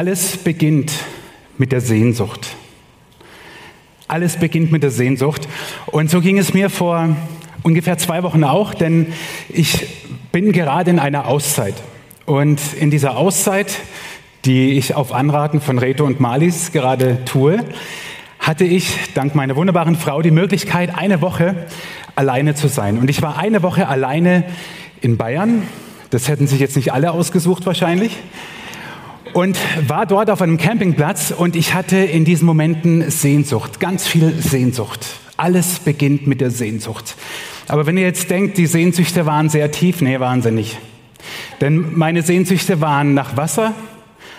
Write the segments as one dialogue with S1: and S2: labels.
S1: Alles beginnt mit der Sehnsucht. Alles beginnt mit der Sehnsucht. Und so ging es mir vor ungefähr zwei Wochen auch, denn ich bin gerade in einer Auszeit. Und in dieser Auszeit, die ich auf Anraten von Reto und Malis gerade tue, hatte ich dank meiner wunderbaren Frau die Möglichkeit, eine Woche alleine zu sein. Und ich war eine Woche alleine in Bayern. Das hätten sich jetzt nicht alle ausgesucht wahrscheinlich und war dort auf einem Campingplatz und ich hatte in diesen Momenten Sehnsucht, ganz viel Sehnsucht. Alles beginnt mit der Sehnsucht. Aber wenn ihr jetzt denkt, die Sehnsüchte waren sehr tief, nee, waren sie nicht. Denn meine Sehnsüchte waren nach Wasser,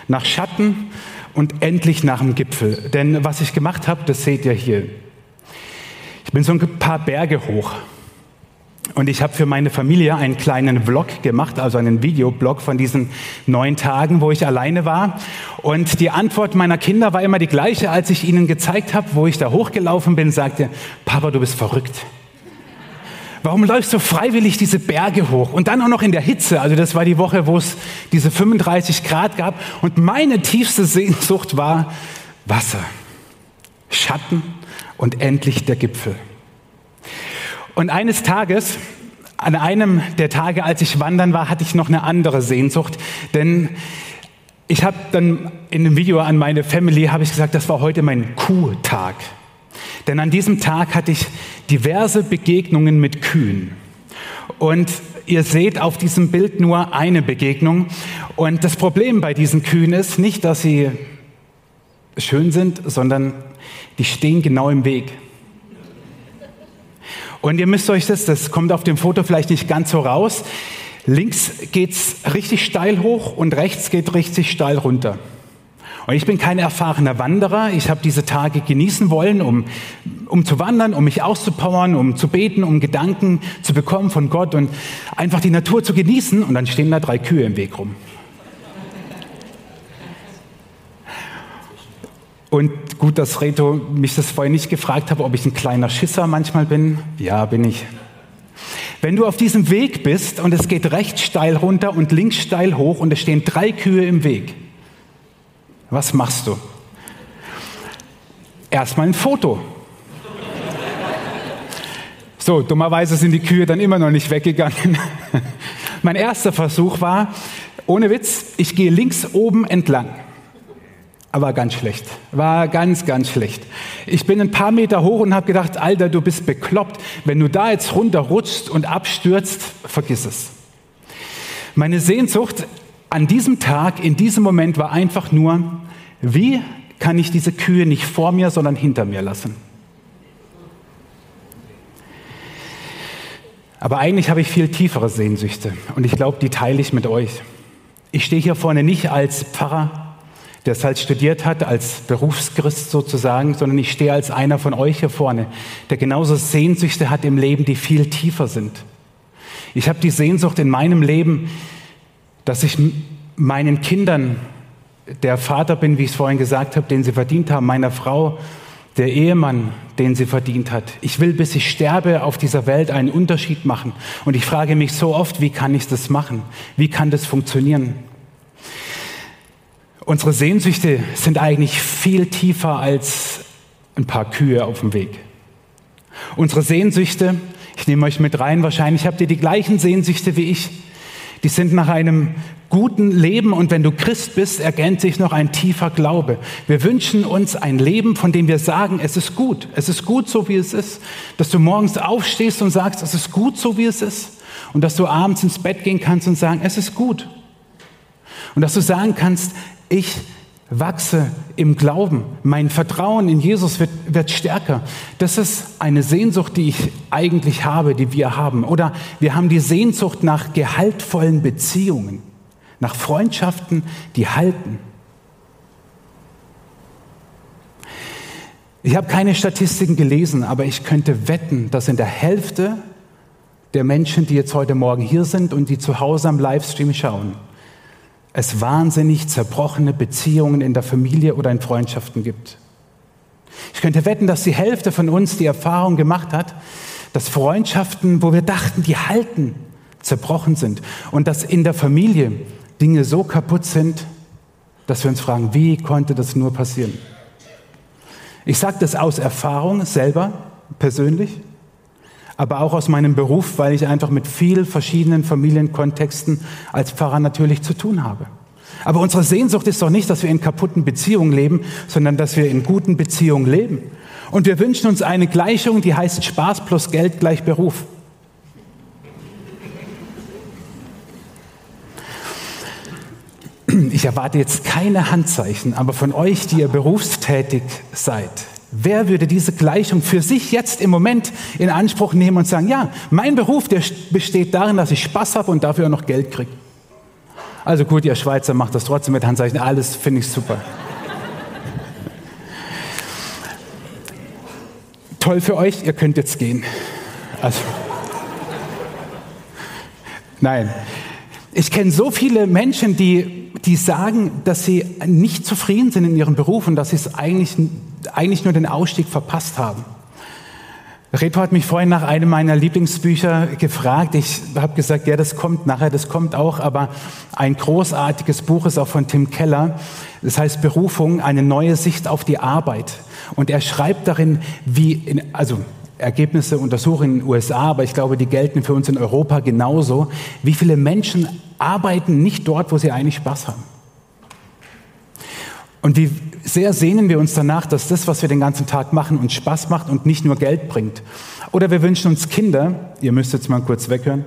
S1: nach Schatten und endlich nach dem Gipfel. Denn was ich gemacht habe, das seht ihr hier. Ich bin so ein paar Berge hoch und ich habe für meine Familie einen kleinen Vlog gemacht, also einen Videoblog von diesen neun Tagen, wo ich alleine war. Und die Antwort meiner Kinder war immer die gleiche, als ich ihnen gezeigt habe, wo ich da hochgelaufen bin, sagte, Papa, du bist verrückt. Warum läufst du freiwillig diese Berge hoch? Und dann auch noch in der Hitze. Also das war die Woche, wo es diese 35 Grad gab. Und meine tiefste Sehnsucht war Wasser, Schatten und endlich der Gipfel. Und eines Tages, an einem der Tage, als ich wandern war, hatte ich noch eine andere Sehnsucht, denn ich habe dann in dem Video an meine Family habe ich gesagt, das war heute mein Kuhtag. Denn an diesem Tag hatte ich diverse Begegnungen mit Kühen. Und ihr seht auf diesem Bild nur eine Begegnung. Und das Problem bei diesen Kühen ist nicht, dass sie schön sind, sondern die stehen genau im Weg. Und ihr müsst euch das, das kommt auf dem Foto vielleicht nicht ganz so raus. Links geht's richtig steil hoch und rechts geht richtig steil runter. Und ich bin kein erfahrener Wanderer. Ich habe diese Tage genießen wollen, um, um zu wandern, um mich auszupowern, um zu beten, um Gedanken zu bekommen von Gott und einfach die Natur zu genießen. Und dann stehen da drei Kühe im Weg rum. Und gut, dass Reto mich das vorher nicht gefragt hat, ob ich ein kleiner Schisser manchmal bin. Ja, bin ich. Wenn du auf diesem Weg bist und es geht rechts steil runter und links steil hoch und es stehen drei Kühe im Weg, was machst du? Erstmal ein Foto. So, dummerweise sind die Kühe dann immer noch nicht weggegangen. mein erster Versuch war, ohne Witz, ich gehe links oben entlang. Aber ganz schlecht. War ganz, ganz schlecht. Ich bin ein paar Meter hoch und habe gedacht, Alter, du bist bekloppt. Wenn du da jetzt runterrutschst und abstürzt, vergiss es. Meine Sehnsucht an diesem Tag, in diesem Moment war einfach nur, wie kann ich diese Kühe nicht vor mir, sondern hinter mir lassen? Aber eigentlich habe ich viel tiefere Sehnsüchte und ich glaube, die teile ich mit euch. Ich stehe hier vorne nicht als Pfarrer, der es halt studiert hat, als Berufschrist sozusagen, sondern ich stehe als einer von euch hier vorne, der genauso Sehnsüchte hat im Leben, die viel tiefer sind. Ich habe die Sehnsucht in meinem Leben, dass ich meinen Kindern der Vater bin, wie ich es vorhin gesagt habe, den sie verdient haben, meiner Frau der Ehemann, den sie verdient hat. Ich will, bis ich sterbe, auf dieser Welt einen Unterschied machen. Und ich frage mich so oft, wie kann ich das machen? Wie kann das funktionieren? Unsere Sehnsüchte sind eigentlich viel tiefer als ein paar Kühe auf dem Weg. Unsere Sehnsüchte, ich nehme euch mit rein, wahrscheinlich habt ihr die gleichen Sehnsüchte wie ich. Die sind nach einem guten Leben und wenn du Christ bist, ergänzt sich noch ein tiefer Glaube. Wir wünschen uns ein Leben, von dem wir sagen, es ist gut, es ist gut so wie es ist, dass du morgens aufstehst und sagst, es ist gut so wie es ist und dass du abends ins Bett gehen kannst und sagen, es ist gut. Und dass du sagen kannst, ich wachse im Glauben. Mein Vertrauen in Jesus wird, wird stärker. Das ist eine Sehnsucht, die ich eigentlich habe, die wir haben. Oder wir haben die Sehnsucht nach gehaltvollen Beziehungen, nach Freundschaften, die halten. Ich habe keine Statistiken gelesen, aber ich könnte wetten, dass in der Hälfte der Menschen, die jetzt heute Morgen hier sind und die zu Hause am Livestream schauen, es wahnsinnig zerbrochene Beziehungen in der Familie oder in Freundschaften gibt. Ich könnte wetten, dass die Hälfte von uns die Erfahrung gemacht hat, dass Freundschaften, wo wir dachten, die halten, zerbrochen sind und dass in der Familie Dinge so kaputt sind, dass wir uns fragen, wie konnte das nur passieren? Ich sage das aus Erfahrung selber, persönlich, aber auch aus meinem Beruf, weil ich einfach mit vielen verschiedenen Familienkontexten als Pfarrer natürlich zu tun habe. Aber unsere Sehnsucht ist doch nicht, dass wir in kaputten Beziehungen leben, sondern dass wir in guten Beziehungen leben. Und wir wünschen uns eine Gleichung, die heißt Spaß plus Geld gleich Beruf. Ich erwarte jetzt keine Handzeichen, aber von euch, die ihr berufstätig seid, wer würde diese Gleichung für sich jetzt im Moment in Anspruch nehmen und sagen, ja, mein Beruf, der besteht darin, dass ich Spaß habe und dafür auch noch Geld kriege. Also gut, ihr Schweizer macht das trotzdem mit Handzeichen, alles finde ich super. Toll für euch, ihr könnt jetzt gehen. Also, nein, ich kenne so viele Menschen, die, die sagen, dass sie nicht zufrieden sind in ihrem Beruf und dass sie es eigentlich, eigentlich nur den Ausstieg verpasst haben. Reto hat mich vorhin nach einem meiner Lieblingsbücher gefragt. Ich habe gesagt, ja, das kommt nachher, das kommt auch, aber ein großartiges Buch ist auch von Tim Keller. Das heißt Berufung, eine neue Sicht auf die Arbeit. Und er schreibt darin, wie, in, also Ergebnisse untersuchen in den USA, aber ich glaube, die gelten für uns in Europa genauso. Wie viele Menschen arbeiten nicht dort, wo sie eigentlich Spaß haben? Und wie sehr sehnen wir uns danach, dass das, was wir den ganzen Tag machen, uns Spaß macht und nicht nur Geld bringt. Oder wir wünschen uns Kinder, ihr müsst jetzt mal kurz weghören,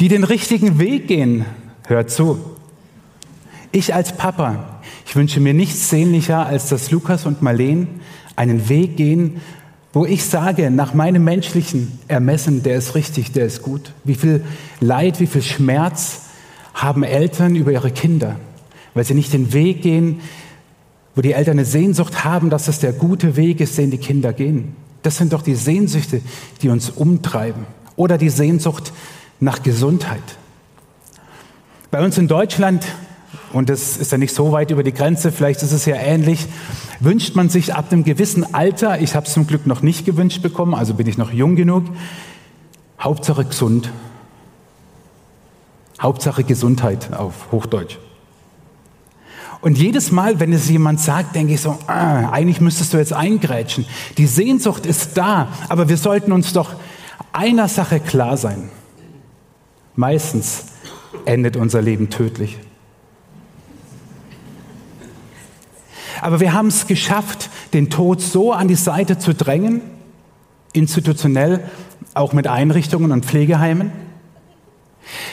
S1: die den richtigen Weg gehen. Hört zu. Ich als Papa, ich wünsche mir nichts sehnlicher, als dass Lukas und Marleen einen Weg gehen, wo ich sage, nach meinem menschlichen Ermessen, der ist richtig, der ist gut. Wie viel Leid, wie viel Schmerz haben Eltern über ihre Kinder, weil sie nicht den Weg gehen, wo die Eltern eine Sehnsucht haben, dass es der gute Weg ist, den die Kinder gehen. Das sind doch die Sehnsüchte, die uns umtreiben. Oder die Sehnsucht nach Gesundheit. Bei uns in Deutschland und das ist ja nicht so weit über die Grenze, vielleicht ist es ja ähnlich, wünscht man sich ab einem gewissen Alter, ich habe es zum Glück noch nicht gewünscht bekommen, also bin ich noch jung genug, Hauptsache gesund. Hauptsache Gesundheit auf Hochdeutsch. Und jedes Mal, wenn es jemand sagt, denke ich so, ah, eigentlich müsstest du jetzt eingrätschen. Die Sehnsucht ist da, aber wir sollten uns doch einer Sache klar sein. Meistens endet unser Leben tödlich. Aber wir haben es geschafft, den Tod so an die Seite zu drängen, institutionell, auch mit Einrichtungen und Pflegeheimen,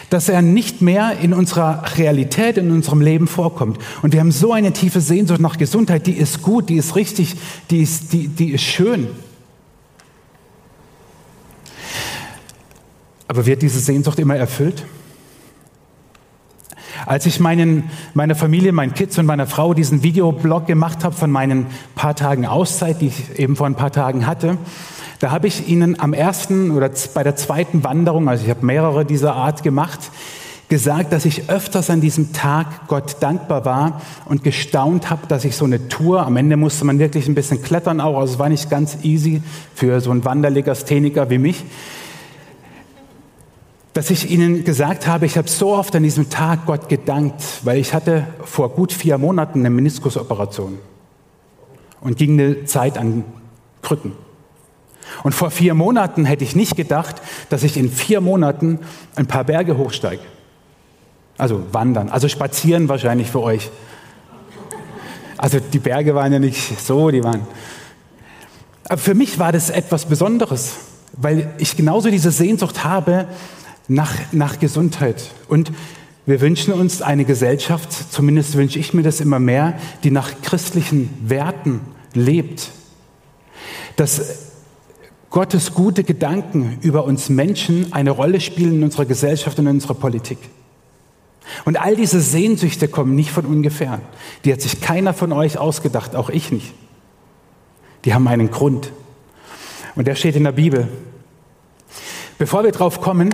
S1: dass er nicht mehr in unserer Realität, in unserem Leben vorkommt. Und wir haben so eine tiefe Sehnsucht nach Gesundheit, die ist gut, die ist richtig, die ist, die, die ist schön. Aber wird diese Sehnsucht immer erfüllt? Als ich meinen, meiner Familie, meinen Kids und meiner Frau diesen Videoblog gemacht habe von meinen paar Tagen Auszeit, die ich eben vor ein paar Tagen hatte, da habe ich ihnen am ersten oder bei der zweiten Wanderung, also ich habe mehrere dieser Art gemacht, gesagt, dass ich öfters an diesem Tag Gott dankbar war und gestaunt habe, dass ich so eine Tour, am Ende musste man wirklich ein bisschen klettern auch, also es war nicht ganz easy für so einen Wanderlegastheniker wie mich, dass ich Ihnen gesagt habe, ich habe so oft an diesem Tag Gott gedankt, weil ich hatte vor gut vier Monaten eine Meniskusoperation und ging eine Zeit an Krücken. Und vor vier Monaten hätte ich nicht gedacht, dass ich in vier Monaten ein paar Berge hochsteige. Also wandern, also spazieren wahrscheinlich für euch. Also die Berge waren ja nicht so, die waren. Aber für mich war das etwas Besonderes, weil ich genauso diese Sehnsucht habe, nach, nach Gesundheit. Und wir wünschen uns eine Gesellschaft, zumindest wünsche ich mir das immer mehr, die nach christlichen Werten lebt. Dass Gottes gute Gedanken über uns Menschen eine Rolle spielen in unserer Gesellschaft und in unserer Politik. Und all diese Sehnsüchte kommen nicht von ungefähr. Die hat sich keiner von euch ausgedacht, auch ich nicht. Die haben einen Grund. Und der steht in der Bibel. Bevor wir drauf kommen,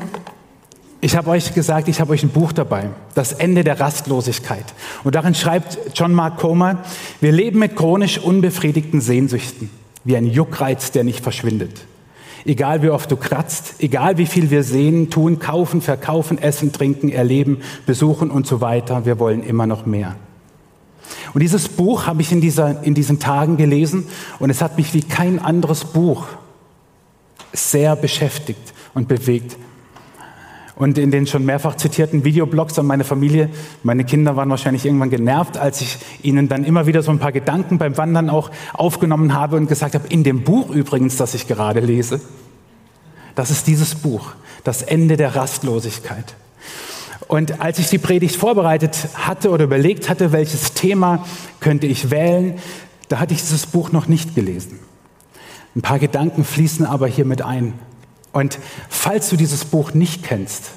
S1: ich habe euch gesagt, ich habe euch ein Buch dabei, Das Ende der Rastlosigkeit. Und darin schreibt John Mark Comer, wir leben mit chronisch unbefriedigten Sehnsüchten, wie ein Juckreiz, der nicht verschwindet. Egal wie oft du kratzt, egal wie viel wir sehen, tun, kaufen, verkaufen, essen, trinken, erleben, besuchen und so weiter, wir wollen immer noch mehr. Und dieses Buch habe ich in, dieser, in diesen Tagen gelesen und es hat mich wie kein anderes Buch sehr beschäftigt und bewegt. Und in den schon mehrfach zitierten Videoblogs an meine Familie, meine Kinder waren wahrscheinlich irgendwann genervt, als ich ihnen dann immer wieder so ein paar Gedanken beim Wandern auch aufgenommen habe und gesagt habe, in dem Buch übrigens, das ich gerade lese, das ist dieses Buch, das Ende der Rastlosigkeit. Und als ich die Predigt vorbereitet hatte oder überlegt hatte, welches Thema könnte ich wählen, da hatte ich dieses Buch noch nicht gelesen. Ein paar Gedanken fließen aber hier mit ein. Und falls du dieses Buch nicht kennst,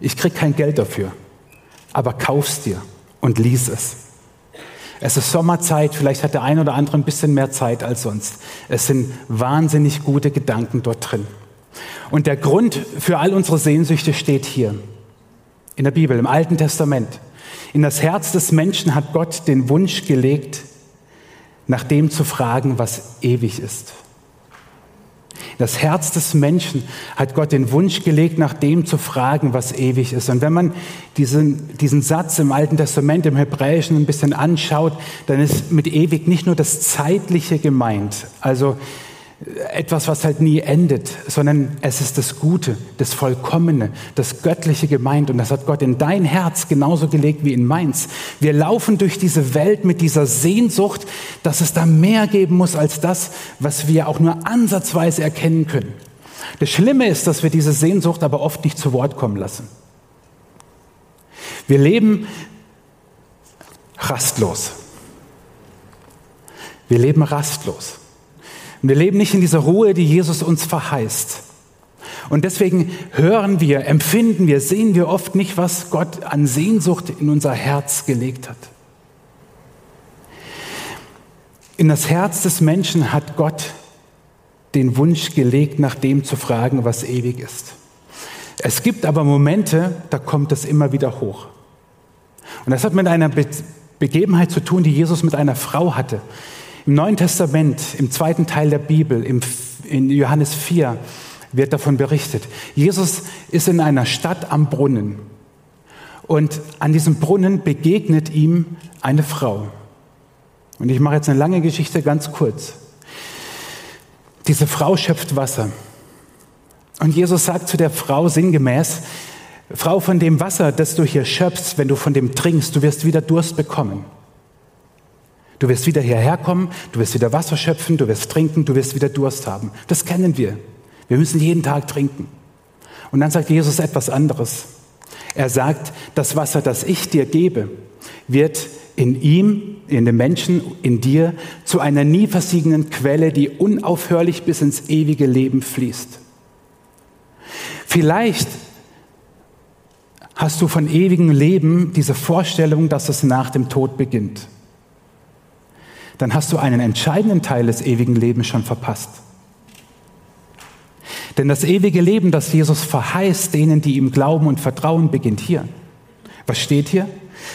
S1: ich krieg kein Geld dafür, aber kauf's dir und lies es. Es ist Sommerzeit, vielleicht hat der ein oder andere ein bisschen mehr Zeit als sonst. Es sind wahnsinnig gute Gedanken dort drin. Und der Grund für all unsere Sehnsüchte steht hier in der Bibel, im Alten Testament. In das Herz des Menschen hat Gott den Wunsch gelegt, nach dem zu fragen, was ewig ist das Herz des Menschen hat Gott den Wunsch gelegt, nach dem zu fragen, was ewig ist. Und wenn man diesen, diesen Satz im Alten Testament, im Hebräischen ein bisschen anschaut, dann ist mit ewig nicht nur das Zeitliche gemeint. Also etwas, was halt nie endet, sondern es ist das Gute, das Vollkommene, das Göttliche gemeint. Und das hat Gott in dein Herz genauso gelegt wie in meins. Wir laufen durch diese Welt mit dieser Sehnsucht, dass es da mehr geben muss als das, was wir auch nur ansatzweise erkennen können. Das Schlimme ist, dass wir diese Sehnsucht aber oft nicht zu Wort kommen lassen. Wir leben rastlos. Wir leben rastlos. Und wir leben nicht in dieser Ruhe, die Jesus uns verheißt. Und deswegen hören wir, empfinden wir, sehen wir oft nicht, was Gott an Sehnsucht in unser Herz gelegt hat. In das Herz des Menschen hat Gott den Wunsch gelegt, nach dem zu fragen, was ewig ist. Es gibt aber Momente, da kommt es immer wieder hoch. Und das hat mit einer Begebenheit zu tun, die Jesus mit einer Frau hatte. Im Neuen Testament, im zweiten Teil der Bibel, in Johannes 4, wird davon berichtet. Jesus ist in einer Stadt am Brunnen und an diesem Brunnen begegnet ihm eine Frau. Und ich mache jetzt eine lange Geschichte ganz kurz. Diese Frau schöpft Wasser. Und Jesus sagt zu der Frau sinngemäß, Frau, von dem Wasser, das du hier schöpfst, wenn du von dem trinkst, du wirst wieder Durst bekommen. Du wirst wieder hierher kommen, du wirst wieder Wasser schöpfen, du wirst trinken, du wirst wieder Durst haben. Das kennen wir. Wir müssen jeden Tag trinken. Und dann sagt Jesus etwas anderes. Er sagt, das Wasser, das ich dir gebe, wird in ihm, in dem Menschen, in dir, zu einer nie versiegenden Quelle, die unaufhörlich bis ins ewige Leben fließt. Vielleicht hast du von ewigem Leben diese Vorstellung, dass es nach dem Tod beginnt dann hast du einen entscheidenden Teil des ewigen Lebens schon verpasst. Denn das ewige Leben, das Jesus verheißt, denen, die ihm glauben und vertrauen, beginnt hier. Was steht hier?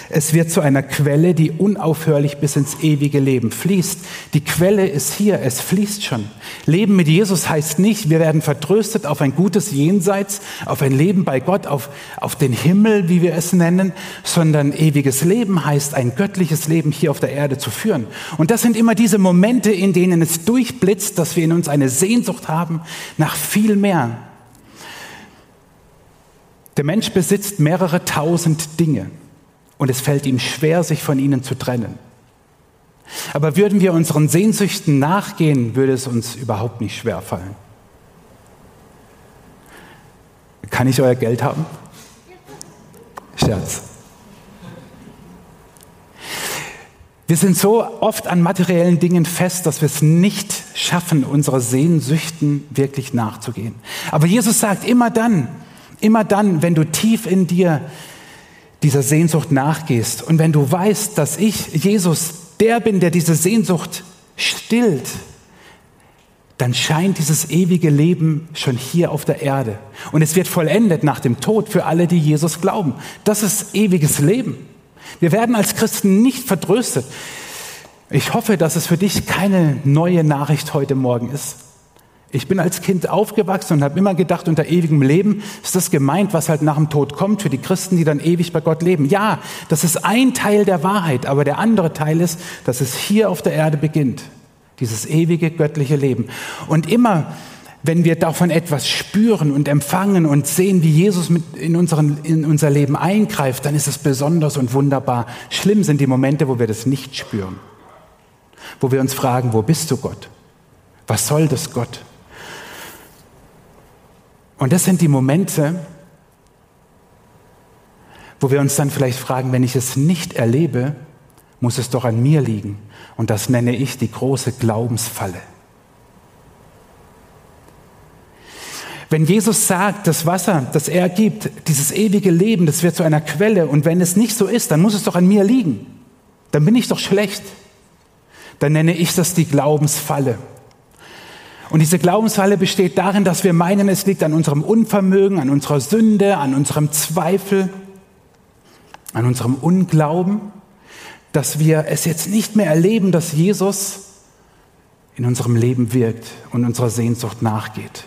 S1: Es wird zu einer Quelle, die unaufhörlich bis ins ewige Leben fließt. Die Quelle ist hier, es fließt schon. Leben mit Jesus heißt nicht, wir werden vertröstet auf ein gutes Jenseits, auf ein Leben bei Gott, auf, auf den Himmel, wie wir es nennen, sondern ewiges Leben heißt, ein göttliches Leben hier auf der Erde zu führen. Und das sind immer diese Momente, in denen es durchblitzt, dass wir in uns eine Sehnsucht haben nach viel mehr. Der Mensch besitzt mehrere tausend Dinge und es fällt ihm schwer, sich von ihnen zu trennen. Aber würden wir unseren Sehnsüchten nachgehen, würde es uns überhaupt nicht schwer fallen. Kann ich euer Geld haben? Scherz. Wir sind so oft an materiellen Dingen fest, dass wir es nicht schaffen, unsere Sehnsüchten wirklich nachzugehen. Aber Jesus sagt immer dann, immer dann, wenn du tief in dir dieser Sehnsucht nachgehst und wenn du weißt, dass ich, Jesus, der bin, der diese Sehnsucht stillt, dann scheint dieses ewige Leben schon hier auf der Erde. Und es wird vollendet nach dem Tod für alle, die Jesus glauben. Das ist ewiges Leben. Wir werden als Christen nicht vertröstet. Ich hoffe, dass es für dich keine neue Nachricht heute Morgen ist. Ich bin als Kind aufgewachsen und habe immer gedacht, unter ewigem Leben ist das gemeint, was halt nach dem Tod kommt für die Christen, die dann ewig bei Gott leben. Ja, das ist ein Teil der Wahrheit, aber der andere Teil ist, dass es hier auf der Erde beginnt. Dieses ewige göttliche Leben. Und immer, wenn wir davon etwas spüren und empfangen und sehen, wie Jesus in, unseren, in unser Leben eingreift, dann ist es besonders und wunderbar. Schlimm sind die Momente, wo wir das nicht spüren. Wo wir uns fragen, wo bist du Gott? Was soll das Gott? Und das sind die Momente, wo wir uns dann vielleicht fragen, wenn ich es nicht erlebe, muss es doch an mir liegen. Und das nenne ich die große Glaubensfalle. Wenn Jesus sagt, das Wasser, das er gibt, dieses ewige Leben, das wird zu einer Quelle, und wenn es nicht so ist, dann muss es doch an mir liegen. Dann bin ich doch schlecht. Dann nenne ich das die Glaubensfalle. Und diese Glaubensfalle besteht darin, dass wir meinen, es liegt an unserem Unvermögen, an unserer Sünde, an unserem Zweifel, an unserem Unglauben, dass wir es jetzt nicht mehr erleben, dass Jesus in unserem Leben wirkt und unserer Sehnsucht nachgeht.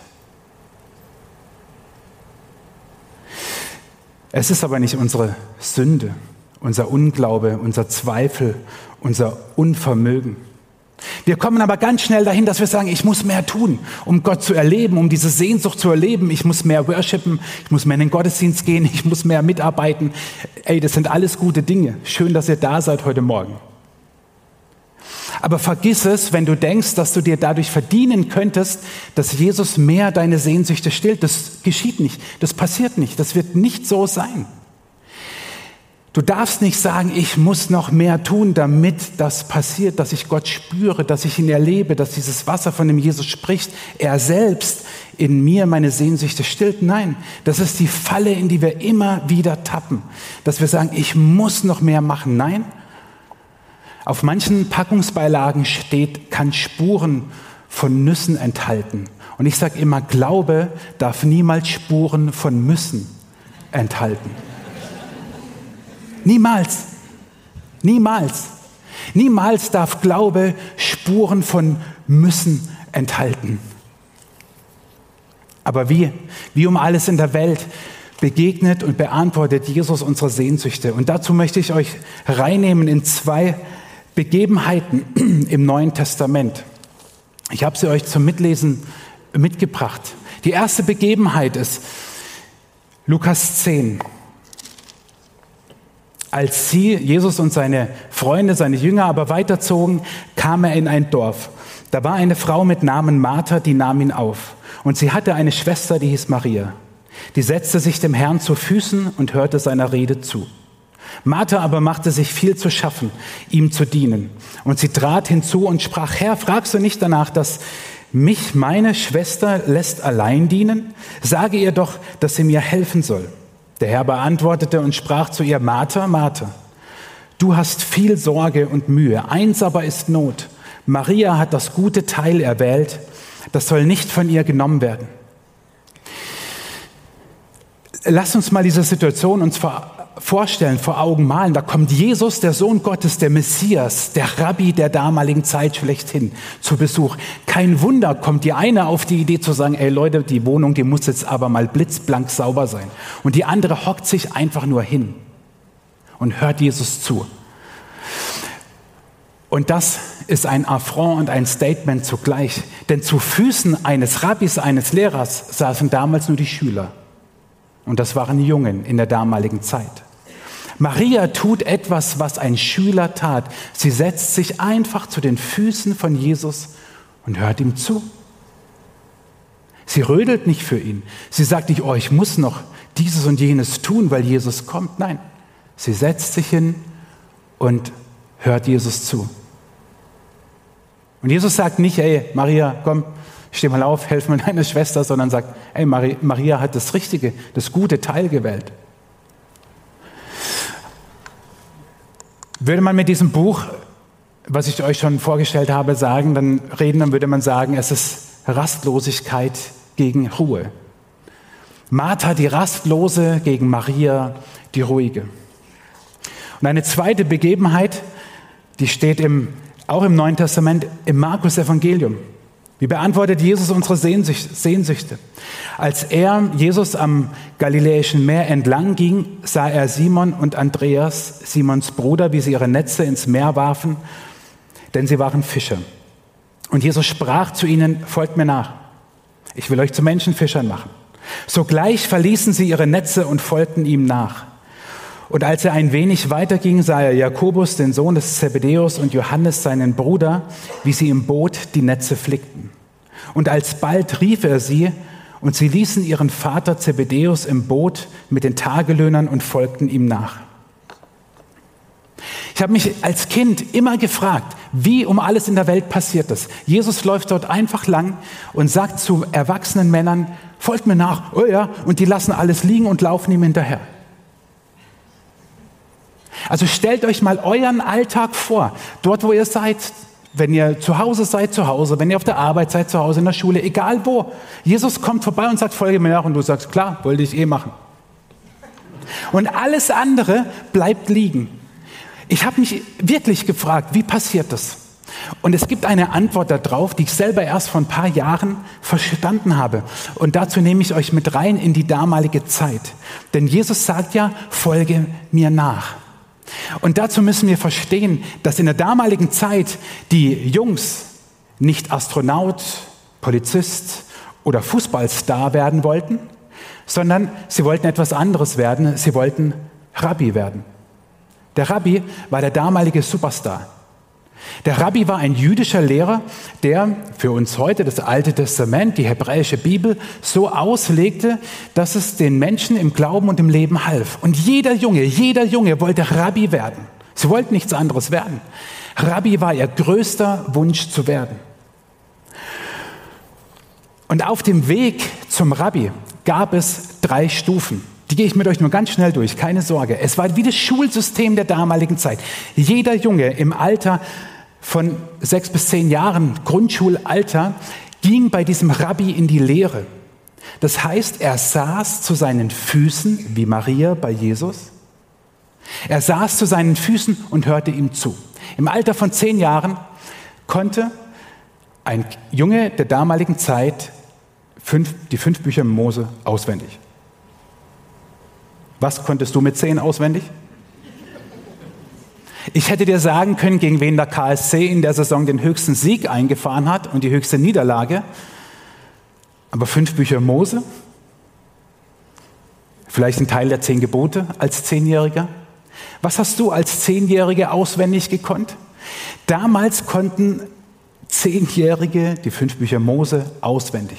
S1: Es ist aber nicht unsere Sünde, unser Unglaube, unser Zweifel, unser Unvermögen. Wir kommen aber ganz schnell dahin, dass wir sagen, ich muss mehr tun, um Gott zu erleben, um diese Sehnsucht zu erleben. Ich muss mehr worshipen, ich muss mehr in den Gottesdienst gehen, ich muss mehr mitarbeiten. Ey, das sind alles gute Dinge. Schön, dass ihr da seid heute Morgen. Aber vergiss es, wenn du denkst, dass du dir dadurch verdienen könntest, dass Jesus mehr deine Sehnsüchte stillt. Das geschieht nicht, das passiert nicht, das wird nicht so sein. Du darfst nicht sagen, ich muss noch mehr tun, damit das passiert, dass ich Gott spüre, dass ich ihn erlebe, dass dieses Wasser, von dem Jesus spricht, er selbst in mir meine Sehnsüchte stillt. Nein, das ist die Falle, in die wir immer wieder tappen, dass wir sagen, ich muss noch mehr machen. Nein, auf manchen Packungsbeilagen steht, kann Spuren von Nüssen enthalten. Und ich sage immer, Glaube darf niemals Spuren von Müssen enthalten. Niemals. Niemals. Niemals darf Glaube Spuren von müssen enthalten. Aber wie? Wie um alles in der Welt begegnet und beantwortet Jesus unsere Sehnsüchte. Und dazu möchte ich euch reinnehmen in zwei Begebenheiten im Neuen Testament. Ich habe sie euch zum Mitlesen mitgebracht. Die erste Begebenheit ist Lukas 10. Als sie, Jesus und seine Freunde, seine Jünger aber weiterzogen, kam er in ein Dorf. Da war eine Frau mit Namen Martha, die nahm ihn auf. Und sie hatte eine Schwester, die hieß Maria. Die setzte sich dem Herrn zu Füßen und hörte seiner Rede zu. Martha aber machte sich viel zu schaffen, ihm zu dienen. Und sie trat hinzu und sprach, Herr, fragst du nicht danach, dass mich meine Schwester lässt allein dienen? Sage ihr doch, dass sie mir helfen soll. Der Herr beantwortete und sprach zu ihr, Martha, Martha, du hast viel Sorge und Mühe, eins aber ist Not. Maria hat das gute Teil erwählt, das soll nicht von ihr genommen werden. Lass uns mal diese Situation uns vorstellen, vor Augen malen. Da kommt Jesus, der Sohn Gottes, der Messias, der Rabbi der damaligen Zeit schlechthin zu Besuch. Kein Wunder kommt die eine auf die Idee zu sagen, ey Leute, die Wohnung, die muss jetzt aber mal blitzblank sauber sein. Und die andere hockt sich einfach nur hin und hört Jesus zu. Und das ist ein Affront und ein Statement zugleich. Denn zu Füßen eines Rabbis, eines Lehrers saßen damals nur die Schüler. Und das waren Jungen in der damaligen Zeit. Maria tut etwas, was ein Schüler tat. Sie setzt sich einfach zu den Füßen von Jesus und hört ihm zu. Sie rödelt nicht für ihn. Sie sagt nicht, oh, ich muss noch dieses und jenes tun, weil Jesus kommt. Nein, sie setzt sich hin und hört Jesus zu. Und Jesus sagt nicht, ey, Maria, komm, steh mal auf, helf mir deiner Schwester, sondern sagt, ey, Maria hat das richtige, das gute Teil gewählt. Würde man mit diesem Buch, was ich euch schon vorgestellt habe, sagen, dann reden, dann würde man sagen, es ist Rastlosigkeit gegen Ruhe. Martha die Rastlose gegen Maria die Ruhige. Und eine zweite Begebenheit, die steht im, auch im Neuen Testament im Markus Evangelium. Wie beantwortet Jesus unsere Sehnsüchte? Als er, Jesus, am Galiläischen Meer entlang ging, sah er Simon und Andreas, Simons Bruder, wie sie ihre Netze ins Meer warfen, denn sie waren Fischer. Und Jesus sprach zu ihnen, folgt mir nach. Ich will euch zu Menschenfischern machen. Sogleich verließen sie ihre Netze und folgten ihm nach. Und als er ein wenig weiterging, sah er Jakobus, den Sohn des Zebedeus, und Johannes, seinen Bruder, wie sie im Boot die Netze flickten. Und alsbald rief er sie, und sie ließen ihren Vater Zebedeus im Boot mit den Tagelöhnern und folgten ihm nach. Ich habe mich als Kind immer gefragt, wie um alles in der Welt passiert das. Jesus läuft dort einfach lang und sagt zu erwachsenen Männern, folgt mir nach, oh ja, und die lassen alles liegen und laufen ihm hinterher. Also stellt euch mal euren Alltag vor, dort wo ihr seid, wenn ihr zu Hause seid, zu Hause, wenn ihr auf der Arbeit seid, zu Hause, in der Schule, egal wo. Jesus kommt vorbei und sagt, folge mir nach und du sagst, klar, wollte ich eh machen. Und alles andere bleibt liegen. Ich habe mich wirklich gefragt, wie passiert das? Und es gibt eine Antwort darauf, die ich selber erst vor ein paar Jahren verstanden habe. Und dazu nehme ich euch mit rein in die damalige Zeit. Denn Jesus sagt ja, folge mir nach. Und dazu müssen wir verstehen, dass in der damaligen Zeit die Jungs nicht Astronaut, Polizist oder Fußballstar werden wollten, sondern sie wollten etwas anderes werden. Sie wollten Rabbi werden. Der Rabbi war der damalige Superstar. Der Rabbi war ein jüdischer Lehrer, der für uns heute das Alte Testament, die hebräische Bibel, so auslegte, dass es den Menschen im Glauben und im Leben half. Und jeder Junge, jeder Junge wollte Rabbi werden. Sie wollten nichts anderes werden. Rabbi war ihr größter Wunsch zu werden. Und auf dem Weg zum Rabbi gab es drei Stufen. Die gehe ich mit euch nur ganz schnell durch, keine Sorge. Es war wie das Schulsystem der damaligen Zeit. Jeder Junge im Alter von sechs bis zehn Jahren Grundschulalter ging bei diesem Rabbi in die Lehre. Das heißt, er saß zu seinen Füßen, wie Maria bei Jesus. Er saß zu seinen Füßen und hörte ihm zu. Im Alter von zehn Jahren konnte ein Junge der damaligen Zeit fünf, die fünf Bücher Mose auswendig. Was konntest du mit zehn auswendig? Ich hätte dir sagen können, gegen wen der KSC in der Saison den höchsten Sieg eingefahren hat und die höchste Niederlage. Aber fünf Bücher Mose, vielleicht ein Teil der zehn Gebote als Zehnjähriger. Was hast du als Zehnjährige auswendig gekonnt? Damals konnten Zehnjährige die fünf Bücher Mose auswendig.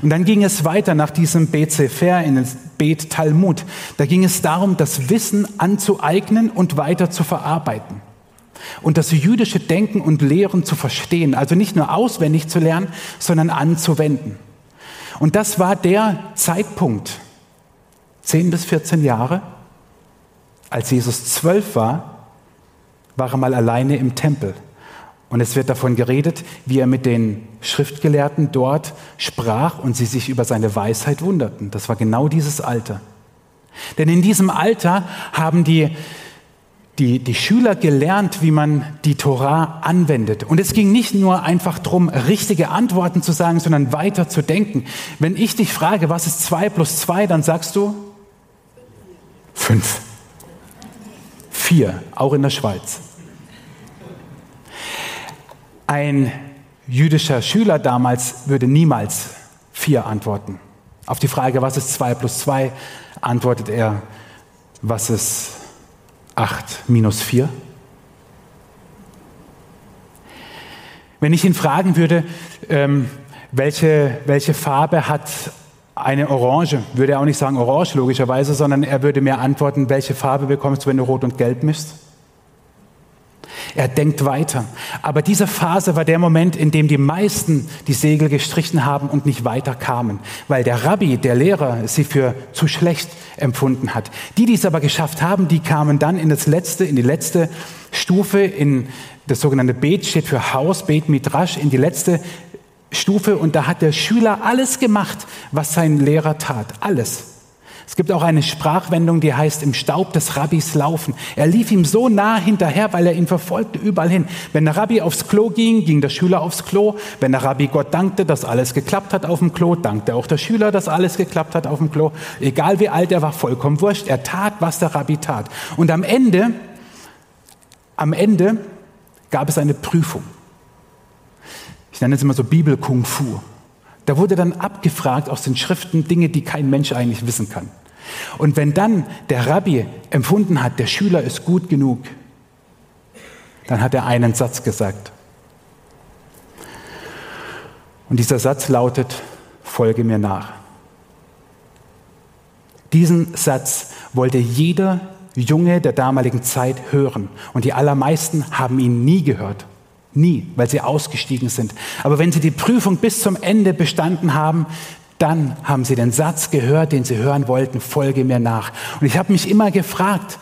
S1: Und dann ging es weiter nach diesem Bet Sefer in den Bet Talmud. Da ging es darum, das Wissen anzueignen und weiter zu verarbeiten. Und das jüdische Denken und Lehren zu verstehen. Also nicht nur auswendig zu lernen, sondern anzuwenden. Und das war der Zeitpunkt, zehn bis 14 Jahre, als Jesus zwölf war, war er mal alleine im Tempel. Und es wird davon geredet, wie er mit den Schriftgelehrten dort sprach und sie sich über seine Weisheit wunderten. Das war genau dieses Alter. Denn in diesem Alter haben die, die, die Schüler gelernt, wie man die Torah anwendet. Und es ging nicht nur einfach darum, richtige Antworten zu sagen, sondern weiter zu denken. Wenn ich dich frage, was ist zwei plus zwei, dann sagst du fünf. Vier, auch in der Schweiz. Ein jüdischer Schüler damals würde niemals vier antworten. Auf die Frage, was ist zwei plus zwei, antwortet er, was ist acht minus vier? Wenn ich ihn fragen würde, ähm, welche, welche Farbe hat eine Orange, würde er auch nicht sagen Orange logischerweise, sondern er würde mir antworten, welche Farbe bekommst du, wenn du Rot und Gelb misst? Er denkt weiter. Aber diese Phase war der Moment, in dem die meisten die Segel gestrichen haben und nicht weiter kamen, weil der Rabbi, der Lehrer, sie für zu schlecht empfunden hat. Die, die es aber geschafft haben, die kamen dann in das letzte, in die letzte Stufe, in das sogenannte Bet steht für Haus, Bet Midrash, in die letzte Stufe und da hat der Schüler alles gemacht, was sein Lehrer tat. Alles. Es gibt auch eine Sprachwendung, die heißt im Staub des Rabbis laufen. Er lief ihm so nah hinterher, weil er ihn verfolgte überall hin. Wenn der Rabbi aufs Klo ging, ging der Schüler aufs Klo. Wenn der Rabbi Gott dankte, dass alles geklappt hat auf dem Klo, dankte auch der Schüler, dass alles geklappt hat auf dem Klo. Egal wie alt er war, vollkommen wurscht. Er tat, was der Rabbi tat. Und am Ende, am Ende gab es eine Prüfung. Ich nenne es immer so Bibel-Kung Fu. Da wurde dann abgefragt aus den Schriften Dinge, die kein Mensch eigentlich wissen kann. Und wenn dann der Rabbi empfunden hat, der Schüler ist gut genug, dann hat er einen Satz gesagt. Und dieser Satz lautet, folge mir nach. Diesen Satz wollte jeder Junge der damaligen Zeit hören. Und die allermeisten haben ihn nie gehört. Nie, weil sie ausgestiegen sind. Aber wenn sie die Prüfung bis zum Ende bestanden haben, dann haben sie den Satz gehört, den sie hören wollten, folge mir nach. Und ich habe mich immer gefragt,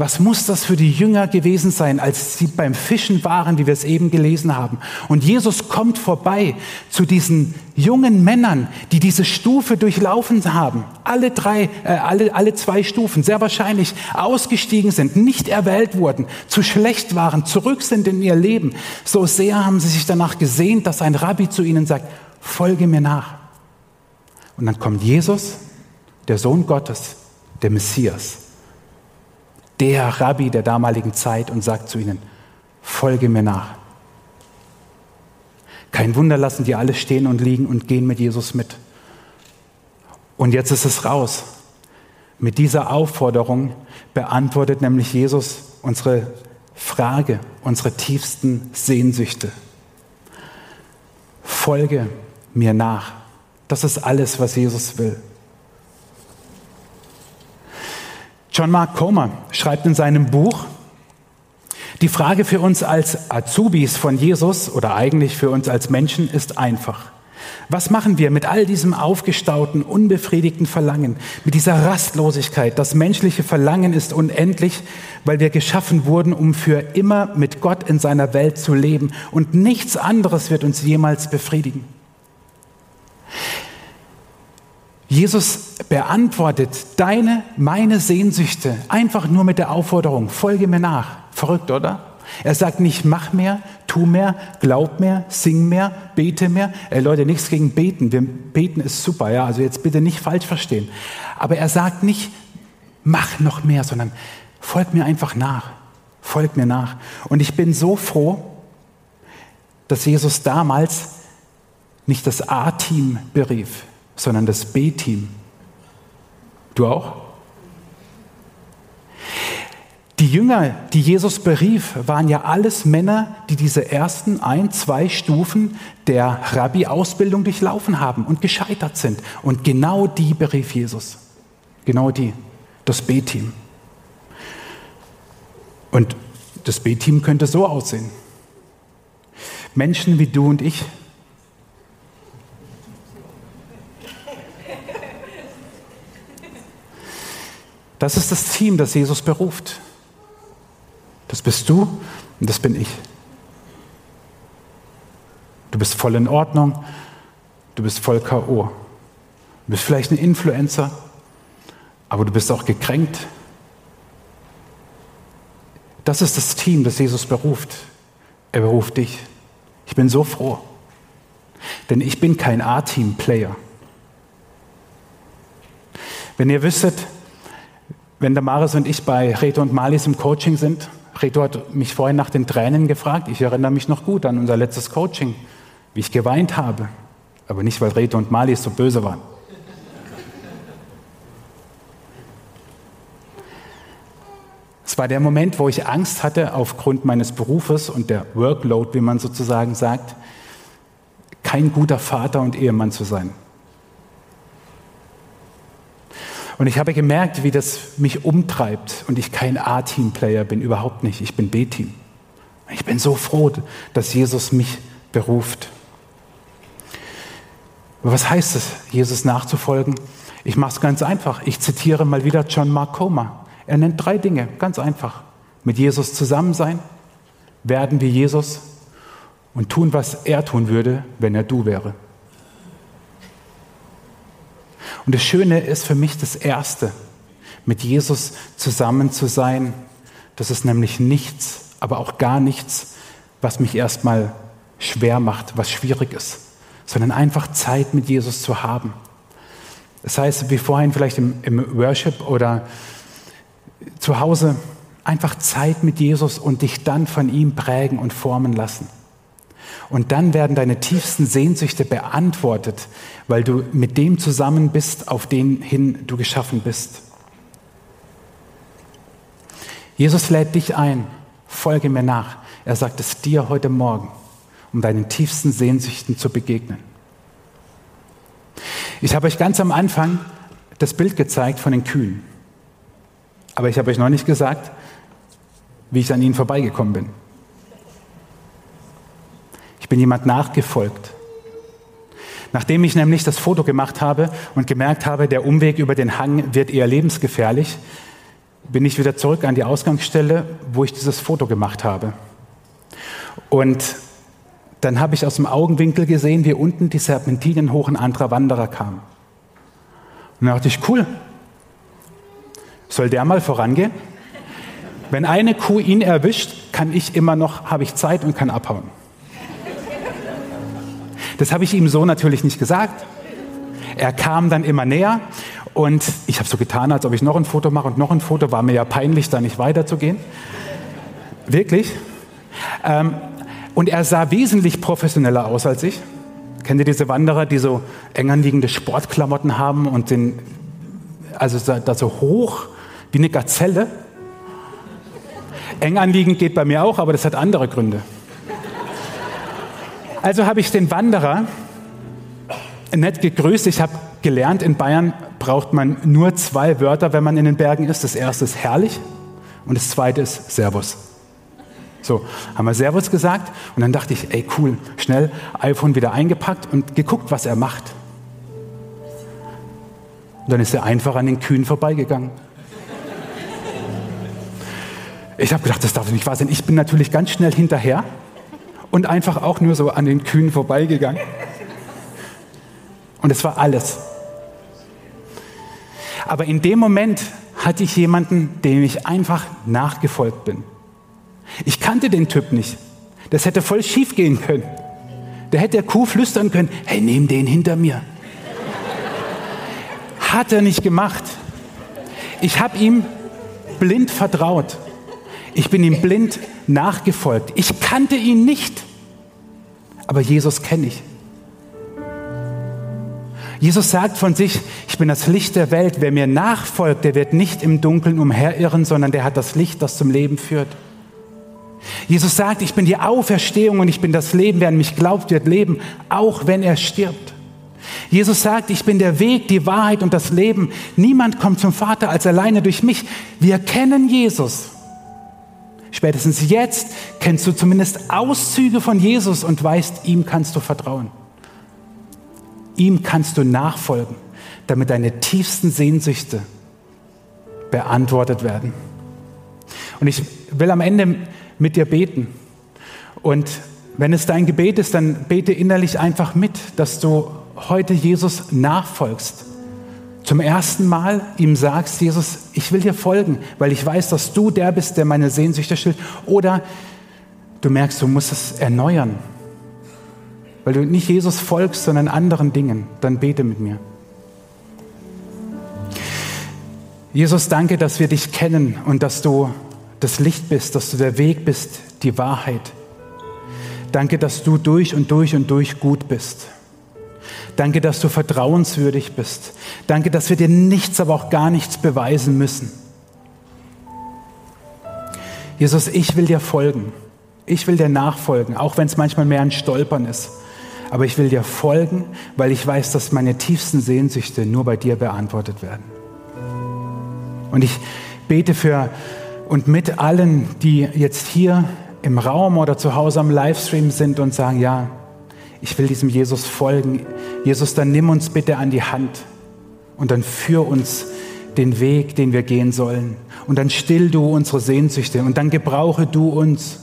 S1: was muss das für die Jünger gewesen sein, als sie beim Fischen waren, wie wir es eben gelesen haben? Und Jesus kommt vorbei zu diesen jungen Männern, die diese Stufe durchlaufen haben. Alle drei, äh, alle, alle zwei Stufen, sehr wahrscheinlich ausgestiegen sind, nicht erwählt wurden, zu schlecht waren, zurück sind in ihr Leben. So sehr haben sie sich danach gesehnt, dass ein Rabbi zu ihnen sagt, folge mir nach. Und dann kommt Jesus, der Sohn Gottes, der Messias der Rabbi der damaligen Zeit und sagt zu ihnen, folge mir nach. Kein Wunder lassen die alle stehen und liegen und gehen mit Jesus mit. Und jetzt ist es raus. Mit dieser Aufforderung beantwortet nämlich Jesus unsere Frage, unsere tiefsten Sehnsüchte. Folge mir nach. Das ist alles, was Jesus will. John Mark Comer schreibt in seinem Buch, die Frage für uns als Azubis von Jesus oder eigentlich für uns als Menschen ist einfach. Was machen wir mit all diesem aufgestauten, unbefriedigten Verlangen, mit dieser Rastlosigkeit? Das menschliche Verlangen ist unendlich, weil wir geschaffen wurden, um für immer mit Gott in seiner Welt zu leben und nichts anderes wird uns jemals befriedigen. Jesus beantwortet deine, meine Sehnsüchte einfach nur mit der Aufforderung, folge mir nach. Verrückt, oder? Er sagt nicht, mach mehr, tu mehr, glaub mehr, sing mehr, bete mehr. Ey, Leute, nichts gegen beten. Wir beten ist super, ja. Also jetzt bitte nicht falsch verstehen. Aber er sagt nicht, mach noch mehr, sondern folg mir einfach nach. Folg mir nach. Und ich bin so froh, dass Jesus damals nicht das A-Team berief, sondern das B-Team. Du auch? Die Jünger, die Jesus berief, waren ja alles Männer, die diese ersten ein, zwei Stufen der Rabbi-Ausbildung durchlaufen haben und gescheitert sind. Und genau die berief Jesus. Genau die. Das B-Team. Und das B-Team könnte so aussehen. Menschen wie du und ich, Das ist das Team, das Jesus beruft. Das bist du und das bin ich. Du bist voll in Ordnung, du bist voll KO. Du bist vielleicht ein Influencer, aber du bist auch gekränkt. Das ist das Team, das Jesus beruft. Er beruft dich. Ich bin so froh, denn ich bin kein A-Team-Player. Wenn ihr wüsstet, wenn der Maris und ich bei Reto und Malis im Coaching sind, Reto hat mich vorhin nach den Tränen gefragt. Ich erinnere mich noch gut an unser letztes Coaching, wie ich geweint habe. Aber nicht, weil Reto und Malis so böse waren. Es war der Moment, wo ich Angst hatte, aufgrund meines Berufes und der Workload, wie man sozusagen sagt, kein guter Vater und Ehemann zu sein. Und ich habe gemerkt, wie das mich umtreibt und ich kein A-Team-Player bin, überhaupt nicht. Ich bin B-Team. Ich bin so froh, dass Jesus mich beruft. Aber was heißt es, Jesus nachzufolgen? Ich mache es ganz einfach. Ich zitiere mal wieder John Mark Comer. Er nennt drei Dinge, ganz einfach. Mit Jesus zusammen sein, werden wie Jesus und tun, was er tun würde, wenn er du wäre. Und das Schöne ist für mich das Erste, mit Jesus zusammen zu sein. Das ist nämlich nichts, aber auch gar nichts, was mich erstmal schwer macht, was schwierig ist, sondern einfach Zeit mit Jesus zu haben. Das heißt, wie vorhin vielleicht im, im Worship oder zu Hause, einfach Zeit mit Jesus und dich dann von ihm prägen und formen lassen. Und dann werden deine tiefsten Sehnsüchte beantwortet, weil du mit dem zusammen bist, auf den hin du geschaffen bist. Jesus lädt dich ein, folge mir nach. Er sagt es dir heute Morgen, um deinen tiefsten Sehnsüchten zu begegnen. Ich habe euch ganz am Anfang das Bild gezeigt von den Kühen. Aber ich habe euch noch nicht gesagt, wie ich an ihnen vorbeigekommen bin. Bin jemand nachgefolgt. Nachdem ich nämlich das Foto gemacht habe und gemerkt habe, der Umweg über den Hang wird eher lebensgefährlich, bin ich wieder zurück an die Ausgangsstelle, wo ich dieses Foto gemacht habe. Und dann habe ich aus dem Augenwinkel gesehen, wie unten die Serpentinen hoch ein anderer Wanderer kam. Und dann dachte ich, cool, soll der mal vorangehen? Wenn eine Kuh ihn erwischt, kann ich immer noch, habe ich Zeit und kann abhauen. Das habe ich ihm so natürlich nicht gesagt. Er kam dann immer näher und ich habe so getan, als ob ich noch ein Foto mache und noch ein Foto. War mir ja peinlich, da nicht weiterzugehen. Wirklich. Ähm, und er sah wesentlich professioneller aus als ich. Kennt ihr diese Wanderer, die so eng anliegende Sportklamotten haben und den, also da so hoch wie eine Gazelle? Eng anliegend geht bei mir auch, aber das hat andere Gründe. Also habe ich den Wanderer nett gegrüßt. Ich habe gelernt, in Bayern braucht man nur zwei Wörter, wenn man in den Bergen ist. Das erste ist herrlich und das zweite ist Servus. So, haben wir Servus gesagt und dann dachte ich, ey cool, schnell iPhone wieder eingepackt und geguckt, was er macht. Und dann ist er einfach an den Kühen vorbeigegangen. Ich habe gedacht, das darf nicht wahr sein. Ich bin natürlich ganz schnell hinterher und einfach auch nur so an den Kühen vorbeigegangen. Und es war alles. Aber in dem Moment hatte ich jemanden, dem ich einfach nachgefolgt bin. Ich kannte den Typ nicht. Das hätte voll schief gehen können. Der hätte der Kuh flüstern können, hey, nimm den hinter mir. Hat er nicht gemacht. Ich habe ihm blind vertraut. Ich bin ihm blind nachgefolgt. Ich kannte ihn nicht, aber Jesus kenne ich. Jesus sagt von sich, ich bin das Licht der Welt. Wer mir nachfolgt, der wird nicht im Dunkeln umherirren, sondern der hat das Licht, das zum Leben führt. Jesus sagt, ich bin die Auferstehung und ich bin das Leben. Wer an mich glaubt, wird leben, auch wenn er stirbt. Jesus sagt, ich bin der Weg, die Wahrheit und das Leben. Niemand kommt zum Vater als alleine durch mich. Wir kennen Jesus. Spätestens jetzt kennst du zumindest Auszüge von Jesus und weißt, ihm kannst du vertrauen. Ihm kannst du nachfolgen, damit deine tiefsten Sehnsüchte beantwortet werden. Und ich will am Ende mit dir beten. Und wenn es dein Gebet ist, dann bete innerlich einfach mit, dass du heute Jesus nachfolgst zum ersten Mal ihm sagst, Jesus, ich will dir folgen, weil ich weiß, dass du der bist, der meine Sehnsüchte stillt. Oder du merkst, du musst es erneuern, weil du nicht Jesus folgst, sondern anderen Dingen. Dann bete mit mir. Jesus, danke, dass wir dich kennen und dass du das Licht bist, dass du der Weg bist, die Wahrheit. Danke, dass du durch und durch und durch gut bist. Danke, dass du vertrauenswürdig bist. Danke, dass wir dir nichts, aber auch gar nichts beweisen müssen. Jesus, ich will dir folgen. Ich will dir nachfolgen, auch wenn es manchmal mehr ein Stolpern ist. Aber ich will dir folgen, weil ich weiß, dass meine tiefsten Sehnsüchte nur bei dir beantwortet werden. Und ich bete für und mit allen, die jetzt hier im Raum oder zu Hause am Livestream sind und sagen, ja, ich will diesem Jesus folgen. Jesus, dann nimm uns bitte an die Hand und dann führ uns den Weg, den wir gehen sollen. Und dann still du unsere Sehnsüchte und dann gebrauche du uns.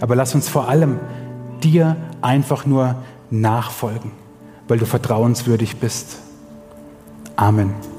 S1: Aber lass uns vor allem dir einfach nur nachfolgen, weil du vertrauenswürdig bist. Amen.